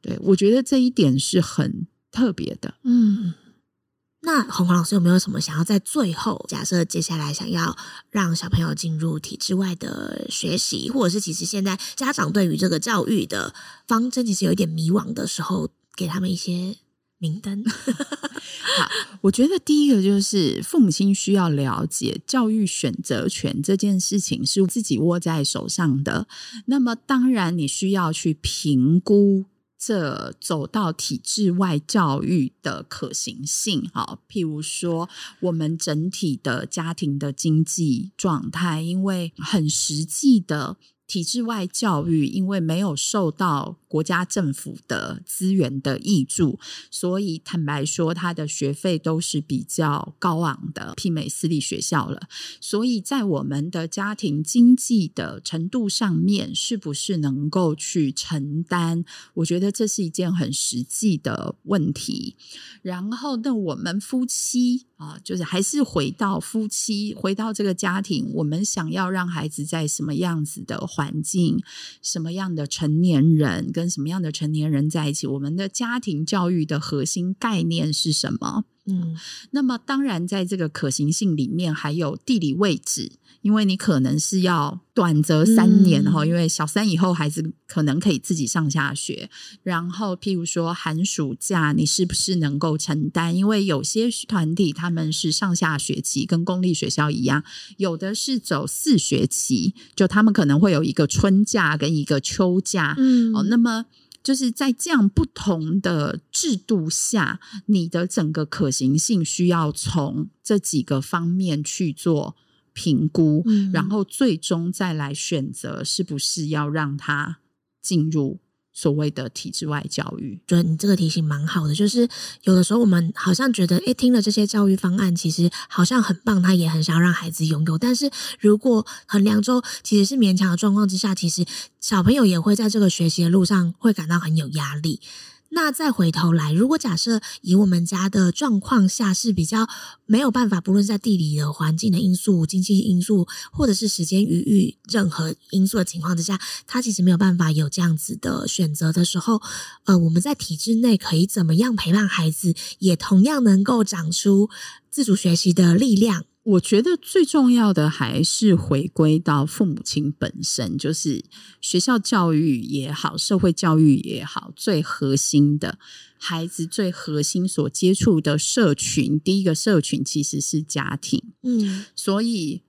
对，我觉得这一点是很特别的。嗯，那红红老师有没有什么想要在最后？假设接下来想要让小朋友进入体制外的学习，或者是其实现在家长对于这个教育的方针其实有一点迷惘的时候。给他们一些明灯。好，我觉得第一个就是父母亲需要了解，教育选择权这件事情是自己握在手上的。那么，当然你需要去评估这走到体制外教育的可行性，哈，譬如说我们整体的家庭的经济状态，因为很实际的。体制外教育因为没有受到国家政府的资源的挹注，所以坦白说，他的学费都是比较高昂的，媲美私立学校了。所以在我们的家庭经济的程度上面，是不是能够去承担？我觉得这是一件很实际的问题。然后，那我们夫妻啊，就是还是回到夫妻，回到这个家庭，我们想要让孩子在什么样子的环境，什么样的成年人跟什么样的成年人在一起？我们的家庭教育的核心概念是什么？嗯，那么当然，在这个可行性里面，还有地理位置。因为你可能是要短则三年哈，嗯、因为小三以后孩子可能可以自己上下学。然后，譬如说寒暑假，你是不是能够承担？因为有些团体他们是上下学期，跟公立学校一样，有的是走四学期，就他们可能会有一个春假跟一个秋假。嗯，哦，那么就是在这样不同的制度下，你的整个可行性需要从这几个方面去做。评估，然后最终再来选择是不是要让他进入所谓的体制外教育。觉得你这个提醒蛮好的，就是有的时候我们好像觉得，诶，听了这些教育方案，其实好像很棒，他也很想要让孩子拥有。但是如果衡量之后其实是勉强的状况之下，其实小朋友也会在这个学习的路上会感到很有压力。那再回头来，如果假设以我们家的状况下是比较没有办法，不论在地理的环境的因素、经济因素，或者是时间余裕任何因素的情况之下，他其实没有办法有这样子的选择的时候，呃，我们在体制内可以怎么样陪伴孩子，也同样能够长出自主学习的力量。我觉得最重要的还是回归到父母亲本身，就是学校教育也好，社会教育也好，最核心的孩子最核心所接触的社群，第一个社群其实是家庭。嗯，所以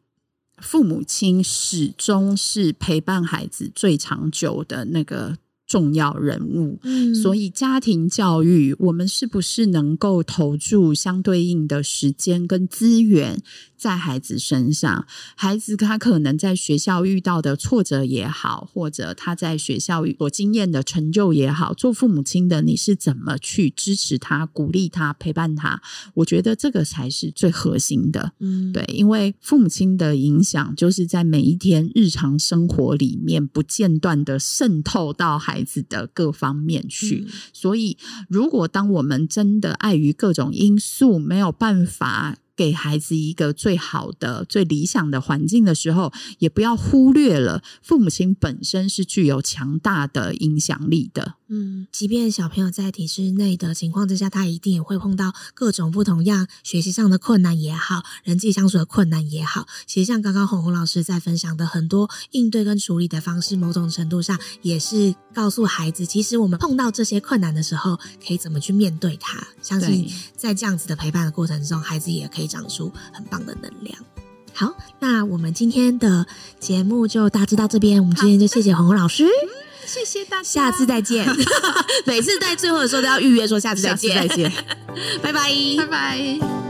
父母亲始终是陪伴孩子最长久的那个。重要人物，嗯，所以家庭教育，我们是不是能够投注相对应的时间跟资源在孩子身上？孩子他可能在学校遇到的挫折也好，或者他在学校所经验的成就也好，做父母亲的你是怎么去支持他、鼓励他、陪伴他？我觉得这个才是最核心的，嗯，对，因为父母亲的影响就是在每一天日常生活里面不间断的渗透到孩子。孩子的各方面去，所以如果当我们真的碍于各种因素没有办法。给孩子一个最好的、最理想的环境的时候，也不要忽略了父母亲本身是具有强大的影响力的。嗯，即便小朋友在体制内的情况之下，他一定也会碰到各种不同样学习上的困难也好，人际相处的困难也好。其实像刚刚红红老师在分享的很多应对跟处理的方式，某种程度上也是告诉孩子，其实我们碰到这些困难的时候，可以怎么去面对它。相信在这样子的陪伴的过程中，孩子也可以。长出很棒的能量。好，那我们今天的节目就大致到这边。我们今天就谢谢红红老师，谢谢大家，下次再见。每次在最后的时候都要预约说下次再见，再见，拜拜，拜拜。